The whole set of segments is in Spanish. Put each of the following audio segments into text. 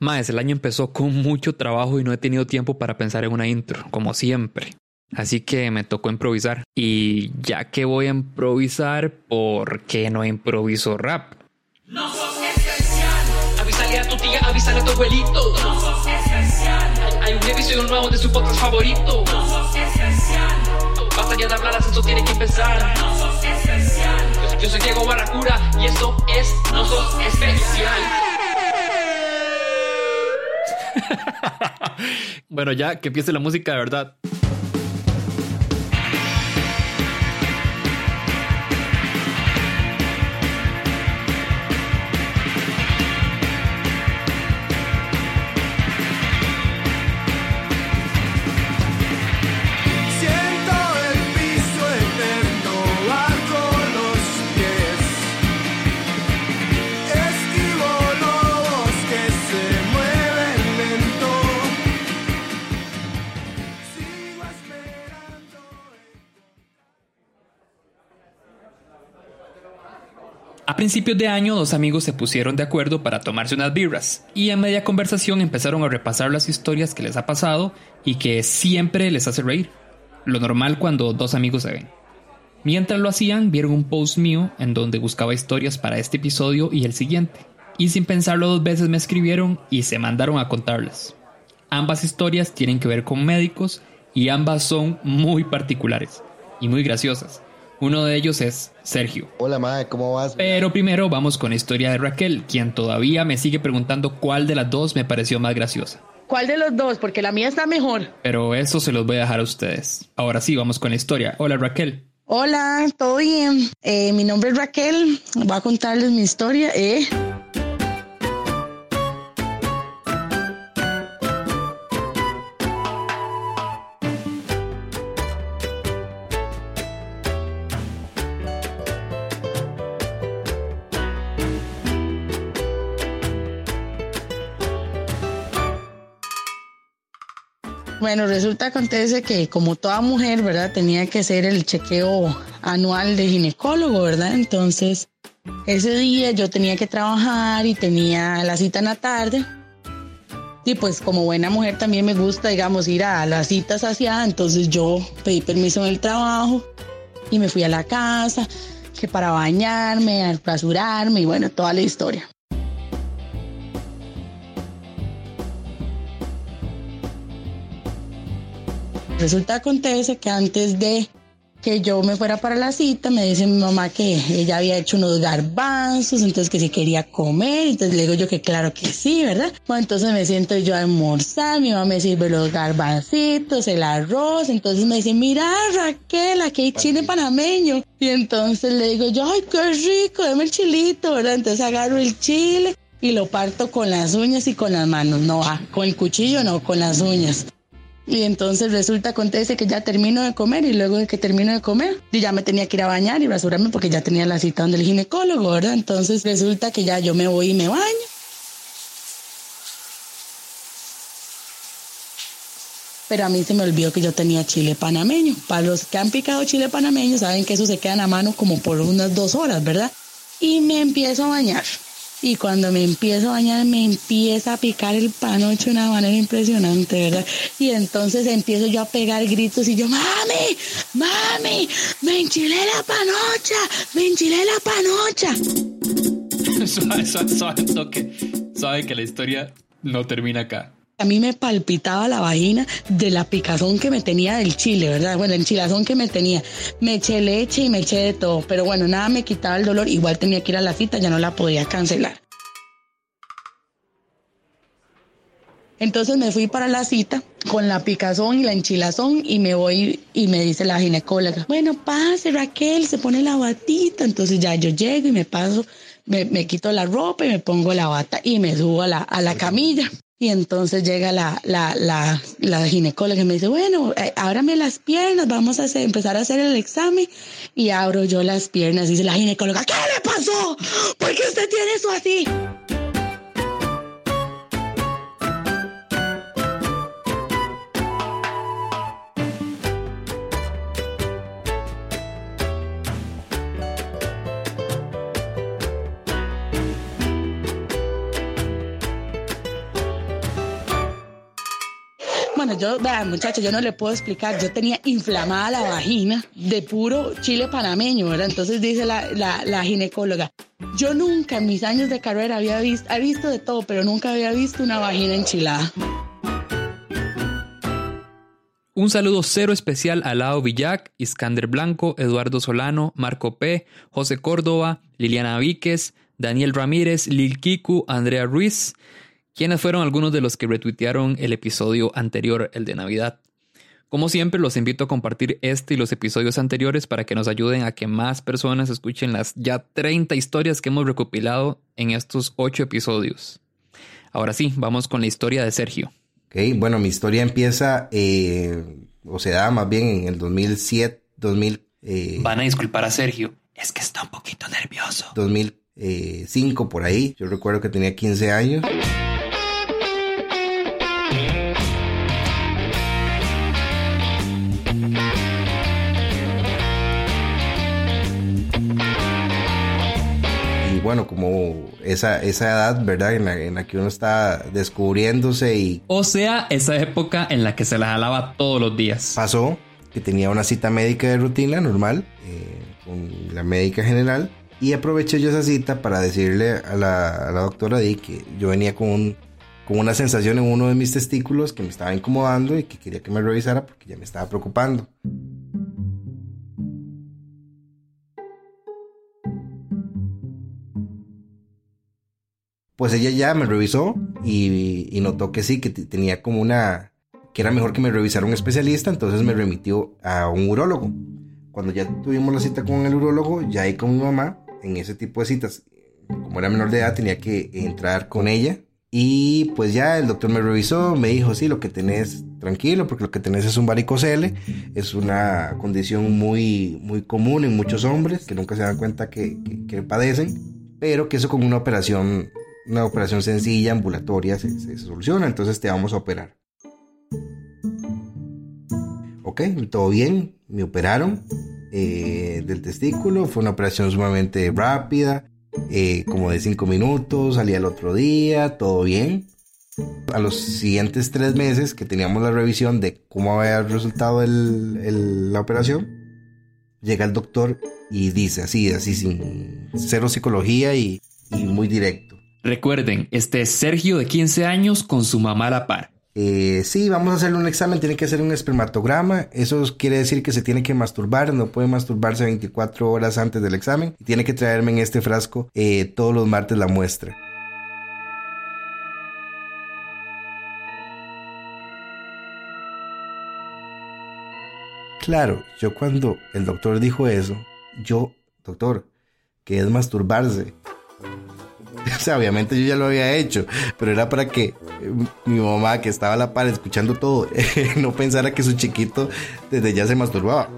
Más, el año empezó con mucho trabajo y no he tenido tiempo para pensar en una intro, como siempre. Así que me tocó improvisar. Y ya que voy a improvisar, ¿por qué no improviso rap? No sos especial. Avísale a tu tía, avísale a tu abuelito. No sos especial. Hay, un episodio nuevo de su podcast favorito. No sos especial. Basta ya de hablar, eso tiene que empezar. No sos especial. Yo, yo soy Diego Barracura y esto es No sos especial. bueno, ya que empiece la música de verdad. A principios de año, dos amigos se pusieron de acuerdo para tomarse unas birras y en media conversación empezaron a repasar las historias que les ha pasado y que siempre les hace reír. Lo normal cuando dos amigos se ven. Mientras lo hacían, vieron un post mío en donde buscaba historias para este episodio y el siguiente. Y sin pensarlo dos veces me escribieron y se mandaron a contarles. Ambas historias tienen que ver con médicos y ambas son muy particulares y muy graciosas. Uno de ellos es Sergio. Hola, madre, ¿cómo vas? Pero primero vamos con la historia de Raquel, quien todavía me sigue preguntando cuál de las dos me pareció más graciosa. ¿Cuál de los dos? Porque la mía está mejor. Pero eso se los voy a dejar a ustedes. Ahora sí, vamos con la historia. Hola Raquel. Hola, ¿todo bien? Eh, mi nombre es Raquel. Voy a contarles mi historia. Eh. Bueno, resulta acontece que como toda mujer, ¿verdad? Tenía que hacer el chequeo anual de ginecólogo, ¿verdad? Entonces, ese día yo tenía que trabajar y tenía la cita en la tarde. Y pues como buena mujer también me gusta, digamos, ir a las citas hacia, entonces yo pedí permiso en el trabajo y me fui a la casa, que para bañarme, rasurarme y bueno, toda la historia. Resulta acontece que antes de que yo me fuera para la cita, me dice mi mamá que ella había hecho unos garbanzos, entonces que si quería comer, entonces le digo yo que claro que sí, ¿verdad? Bueno, entonces me siento yo a almorzar, mi mamá me sirve los garbancitos, el arroz, entonces me dice, mira Raquel, aquí hay chile panameño. Y entonces le digo yo, ay, qué rico, dame el chilito, ¿verdad? Entonces agarro el chile y lo parto con las uñas y con las manos, no, con el cuchillo no, con las uñas. Y entonces resulta, acontece que ya termino de comer y luego de que termino de comer, yo ya me tenía que ir a bañar y rasurarme porque ya tenía la cita donde el ginecólogo, ¿verdad? Entonces resulta que ya yo me voy y me baño. Pero a mí se me olvidó que yo tenía chile panameño. Para los que han picado chile panameño saben que eso se queda en la mano como por unas dos horas, ¿verdad? Y me empiezo a bañar. Y cuando me empiezo a bañar, me empieza a picar el panocho de una manera impresionante, ¿verdad? Y entonces empiezo yo a pegar gritos y yo, mami, mami, me enchilé la panocha, me enchilé la panocha. suave, suave, suave. Sabe que la historia no termina acá. A mí me palpitaba la vagina de la picazón que me tenía del chile, ¿verdad? Bueno, el chilazón que me tenía. Me eché leche y me eché de todo, pero bueno, nada me quitaba el dolor. Igual tenía que ir a la cita, ya no la podía cancelar. Entonces me fui para la cita con la picazón y la enchilazón y me voy y me dice la ginecóloga, bueno, pase Raquel, se pone la batita. Entonces ya yo llego y me paso, me, me quito la ropa y me pongo la bata y me subo a la, a la camilla. Y entonces llega la, la, la, la ginecóloga y me dice, bueno, eh, ábrame las piernas, vamos a empezar a hacer el examen. Y abro yo las piernas y dice la ginecóloga, ¿qué le pasó? ¿Por qué usted tiene eso así? Yo, vean, muchachos, yo no le puedo explicar. Yo tenía inflamada la vagina de puro chile panameño, ¿verdad? Entonces dice la, la, la ginecóloga. Yo nunca en mis años de carrera había visto, he visto de todo, pero nunca había visto una vagina enchilada. Un saludo cero especial a Lao Villac, Iskander Blanco, Eduardo Solano, Marco P., José Córdoba, Liliana Víquez, Daniel Ramírez, Lil Kiku, Andrea Ruiz, quienes fueron algunos de los que retuitearon el episodio anterior, el de Navidad. Como siempre, los invito a compartir este y los episodios anteriores para que nos ayuden a que más personas escuchen las ya 30 historias que hemos recopilado en estos 8 episodios. Ahora sí, vamos con la historia de Sergio. Ok, bueno, mi historia empieza, eh, o se da más bien en el 2007, 2000, eh, Van a disculpar a Sergio, es que está un poquito nervioso. 2005 por ahí. Yo recuerdo que tenía 15 años. Bueno, como esa, esa edad, ¿verdad? En la, en la que uno está descubriéndose y O sea, esa época en la que se la jalaba todos los días. pasó que tenía una cita médica de rutina normal eh, con la médica general y aproveché yo esa cita para decirle a la, a la doctora Di que yo venía con, un- con una sensación en uno de mis testículos que me estaba incomodando y que quería que me revisara porque ya me estaba preocupando. Pues ella ya me revisó y, y notó que sí, que tenía como una, que era mejor que me revisara un especialista, entonces me remitió a un urólogo. Cuando ya tuvimos la cita con el urólogo, ya ahí con mi mamá, en ese tipo de citas, como era menor de edad, tenía que entrar con ella. Y pues ya el doctor me revisó, me dijo, sí, lo que tenés, tranquilo, porque lo que tenés es un varicocele, es una condición muy, muy común en muchos hombres que nunca se dan cuenta que, que- que padecen, pero que eso con una operación, una operación sencilla, ambulatoria, se, se soluciona, entonces te vamos a operar. Ok, todo bien, me operaron eh, del testículo, fue una operación sumamente rápida, eh, como de 5 minutos, salí al otro día, todo bien. A los siguientes tres meses que teníamos la revisión de cómo había resultado el- la operación, llega el doctor y dice así, así sin cero psicología y muy directo. Recuerden, este es Sergio de 15 años con su mamá a la par. Eh, sí, vamos a hacerle un examen, tiene que hacer un espermatograma, eso quiere decir que se tiene que masturbar, no puede masturbarse 24 horas antes del examen y tiene que traerme en este frasco eh, todos los martes la muestra. Claro, yo cuando el doctor dijo eso, yo, doctor, que es masturbarse. O sea, obviamente yo ya lo había hecho, pero era para que eh, mi mamá, que estaba a la par escuchando todo, no pensara que su chiquito desde ya se masturbaba.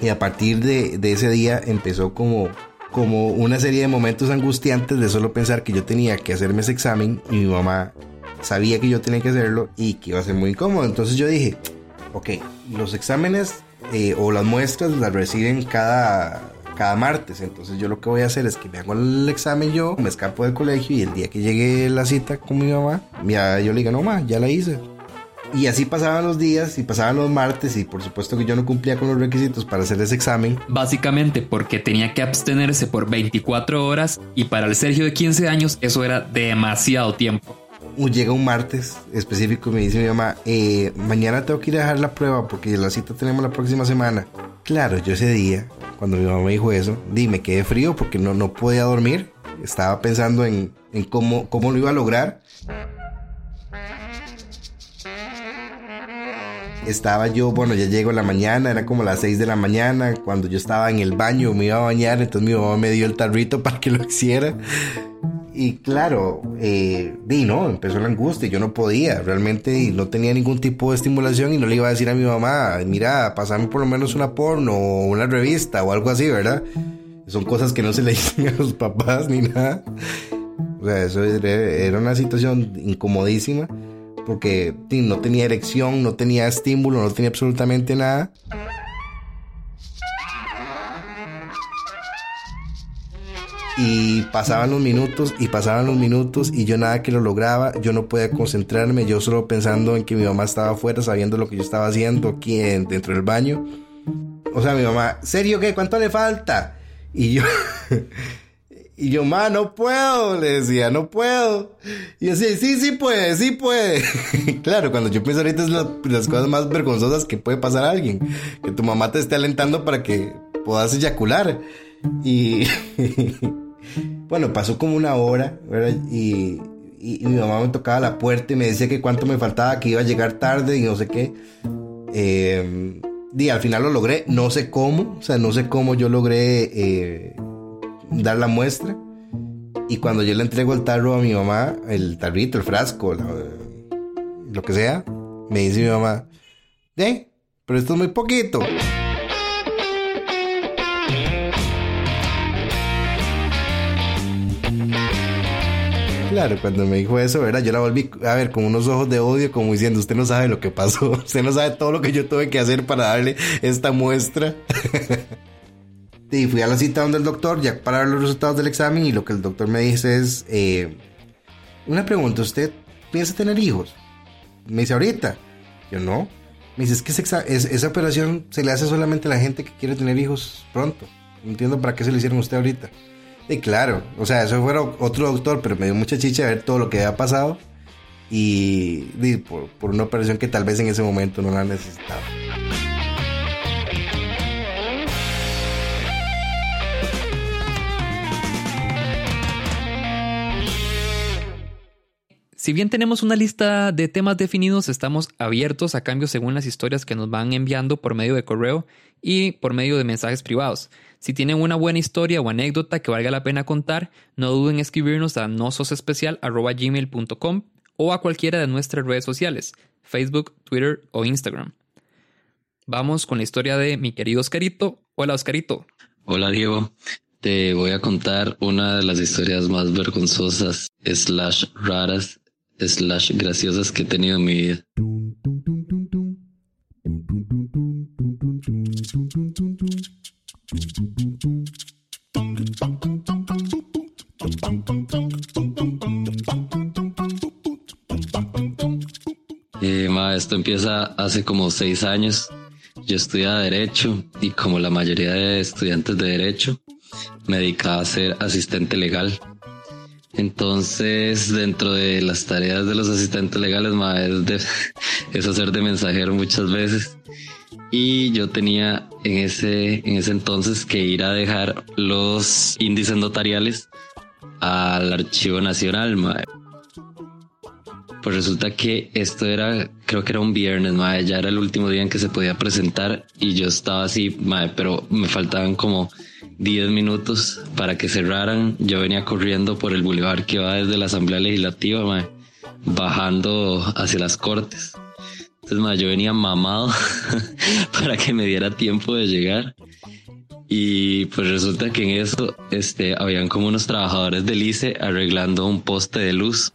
Y a partir de, de ese día empezó como, como una serie de momentos angustiantes de solo pensar que yo tenía que hacerme ese examen y mi mamá sabía que yo tenía que hacerlo y que iba a ser muy incómodo. Entonces yo dije, ok, los exámenes eh, o las muestras las reciben cada, cada martes. Entonces yo lo que voy a hacer es que me hago el examen yo, me escapo del colegio y el día que llegue la cita con mi mamá, ya yo le digo, no, ma, ya la hice. Y así pasaban los días y pasaban los martes y por supuesto que yo no cumplía con los requisitos para hacer ese examen. Básicamente porque tenía que abstenerse por 24 horas y para el Sergio de 15 años eso era demasiado tiempo. Llega un martes específico y me dice mi mamá, eh, mañana tengo que ir a dejar la prueba porque la cita tenemos la próxima semana. Claro, yo ese día, cuando mi mamá me dijo eso, di, me quedé frío porque no, no podía dormir. Estaba pensando en, en cómo, cómo lo iba a lograr. Estaba yo, bueno, ya llego en la mañana, era como las 6 de la mañana, cuando yo estaba en el baño, me iba a bañar, entonces mi mamá me dio el tarrito para que lo hiciera. Y claro, eh, no, empezó la angustia, yo no podía, realmente no tenía ningún tipo de estimulación y no le iba a decir a mi mamá, mira, pasame por lo menos una porno o una revista o algo así, ¿verdad? Son cosas que no se le dicen a los papás ni nada. O sea, eso era una situación incomodísima porque no tenía erección, no tenía estímulo, no tenía absolutamente nada. Y pasaban los minutos y pasaban los minutos y yo nada que lo lograba, yo no podía concentrarme, yo solo pensando en que mi mamá estaba afuera sabiendo lo que yo estaba haciendo aquí en- dentro del baño. O sea, mi mamá, ¿serio qué? ¿Cuánto le falta? Y yo, y yo, ma, no puedo, le decía, no puedo. Y yo decía, sí, sí puede, sí puede. claro, cuando yo pienso ahorita es la- las cosas más vergonzosas que puede pasar a alguien. Que tu mamá te esté alentando para que puedas eyacular. Y bueno, pasó como una hora, ¿verdad? Y, mi mamá me tocaba la puerta y me decía que cuánto me faltaba, que iba a llegar tarde y no sé qué. Eh, y al final lo logré, no sé cómo, o sea, no sé cómo yo logré eh, dar la muestra. Y cuando yo le entrego el tarro a mi mamá, el tarrito, el frasco, lo que sea, me dice mi mamá, ¿eh? Pero esto es muy poquito. Claro, cuando me dijo eso, ¿verdad? Yo la volví a ver con unos ojos de odio, como diciendo, usted no sabe lo que pasó, usted no sabe todo lo que yo tuve que hacer para darle esta muestra. y fui a la cita donde el doctor, ya para ver los resultados del examen, y lo que el doctor me dice es, eh, una pregunta, ¿usted piensa tener hijos? Me dice, ahorita. Yo no. Me dice, es que ese exa- es- esa operación se le hace solamente a la gente que quiere tener hijos pronto. No entiendo para qué se lo hicieron a usted ahorita. Y claro, o sea, eso fuera otro doctor, pero me dio mucha chicha ver todo lo que había pasado. Y, por, por una operación que tal vez en ese momento no la necesitaba. Si bien tenemos una lista de temas definidos, estamos abiertos a cambios según las historias que nos van enviando por medio de correo y por medio de mensajes privados. Si tienen una buena historia o anécdota que valga la pena contar, no duden en escribirnos a nososespecial.gmail.com o a cualquiera de nuestras redes sociales, Facebook, Twitter o Instagram. Vamos con la historia de mi querido Oscarito. Hola Oscarito. Hola Diego, te voy a contar una de las historias más vergonzosas, slash raras, slash graciosas que he tenido en mi vida. Eh, ma, esto empieza hace como seis años. Yo estudiaba Derecho y como la mayoría de estudiantes de Derecho, me dedicaba a ser asistente legal. Entonces, dentro de las tareas de los asistentes legales, ma, es, de- es hacer de mensajero muchas veces. Y yo tenía en ese, en ese entonces que ir a dejar los índices notariales al Archivo Nacional, ma. Pues resulta que esto era, creo que era un viernes, mae, ya era el último día en que se podía presentar y yo estaba así, mae, pero me faltaban como 10 minutos para que cerraran. Yo venía corriendo por el bulevar que va desde la Asamblea Legislativa, bajando hacia las Cortes. Entonces, mae, yo venía mamado para que me diera tiempo de llegar. Y pues resulta que en eso, este, habían como unos trabajadores del ICE arreglando un poste de luz.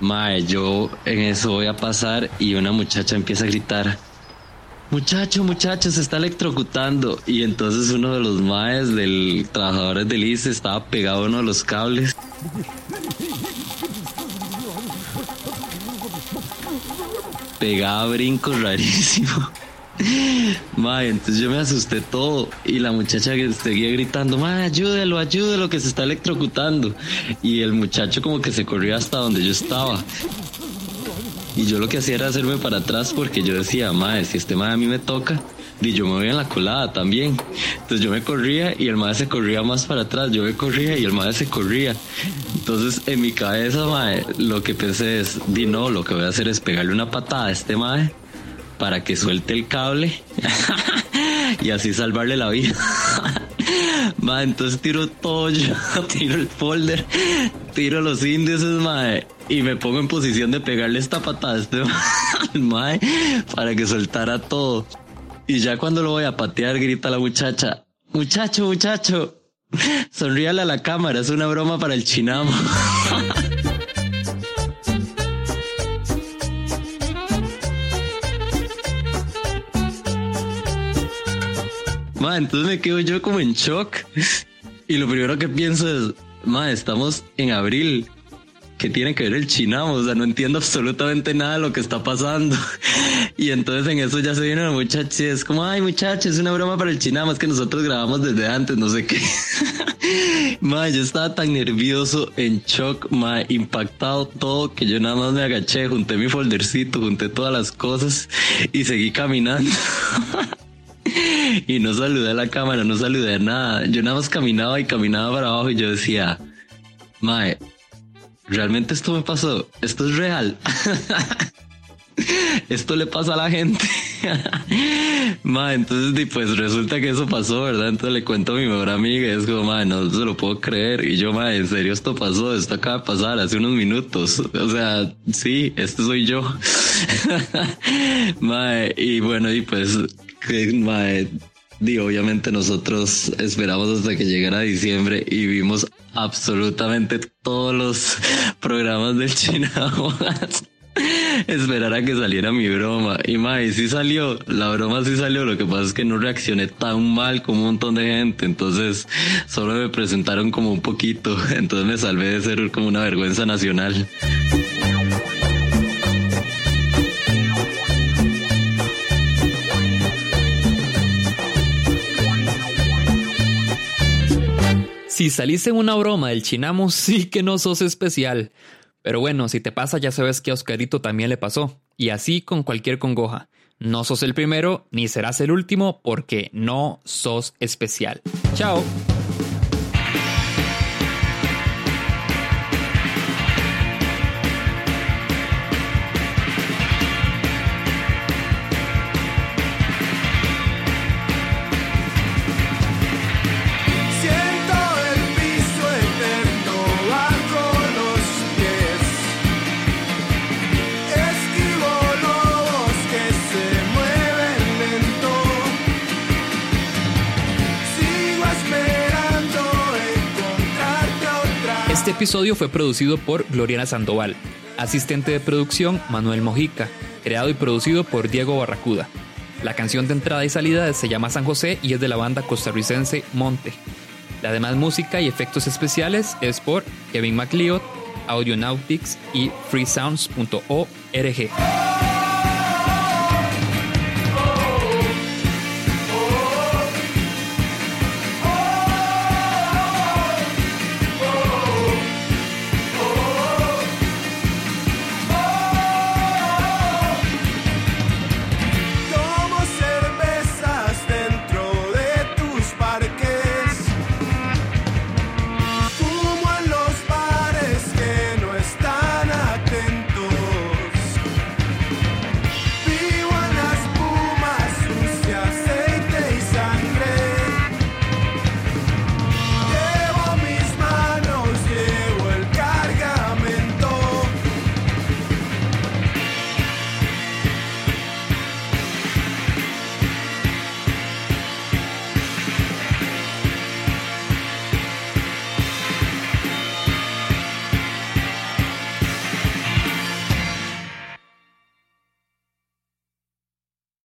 Mae, yo en eso voy a pasar y una muchacha empieza a gritar. Muchacho, muchacho, se está electrocutando. Y entonces uno de los maes del trabajadores del ICE estaba pegado a uno de los cables. Pegaba brincos rarísimo. Mae, entonces yo me asusté todo y la muchacha seguía gritando, mae, ayúdelo, ayúdelo que se está electrocutando. Y el muchacho como que se corrió hasta donde yo estaba. Y yo lo que hacía era hacerme para atrás porque yo decía, mae, si este mae a mí me toca, y yo me voy en la colada también. Entonces yo me corría y el mae se corría más para atrás, yo me corría y el mae se corría. Entonces en mi cabeza, mae, lo que pensé es, di no, lo que voy a hacer es pegarle una patada a este mae para que suelte el cable y así salvarle la vida. Ma, entonces tiro todo yo, tiro el folder, tiro los índices, mae, y me pongo en posición de pegarle esta patada a este mae para que soltara todo. Y ya cuando lo voy a patear, grita la muchacha, muchacho, muchacho, sonríale a la cámara, es una broma para el chinamo. Ma, entonces me quedo yo como en shock. Y lo primero que pienso es, ma, estamos en abril. ¿Qué tiene que ver el chinamo? O sea, no entiendo absolutamente nada de lo que está pasando. Y entonces en eso ya se viene la muchacha y es como, ay muchacha, es una broma para el chinamo, es que nosotros grabamos desde antes, no sé qué. Ma, yo estaba tan nervioso, en shock, ma, impactado todo, que yo nada más me agaché, junté mi foldercito, junté todas las cosas y seguí caminando. y no saludé a la cámara, no saludé a nada. Yo nada más caminaba y caminaba para abajo y yo decía, Mae, realmente esto me pasó, esto es real. esto le pasa a la gente. ma, entonces pues resulta que eso pasó, ¿verdad? Entonces le cuento a mi mejor amiga y es como, ma, no se lo puedo creer. Y yo, ma, en serio esto pasó, esto acaba de pasar hace unos minutos. O sea, sí, este soy yo. ma, y bueno, y pues, que, ma, Di, obviamente nosotros esperamos hasta que llegara diciembre y vimos absolutamente todos los programas del Chinamo. Esperar a que saliera mi broma. Y mae, sí salió, la broma sí salió. Lo que pasa es que no reaccioné tan mal como un montón de gente. Entonces solo me presentaron como un poquito. Entonces me salvé de ser como una vergüenza nacional. Si saliste en una broma del chinamo, sí que no sos especial. Pero bueno, si te pasa, ya sabes que a Oscarito también le pasó. Y así con cualquier congoja. No sos el primero, ni serás el último, porque no sos especial. Chao. Episodio fue producido por Gloriana Sandoval, asistente de producción Manuel Mojica, creado y producido por Diego Barracuda. La canción de entrada y salida se llama San José y es de la banda costarricense Monte. La demás música y efectos especiales es por Kevin MacLeod, Audionautics y freesounds.org.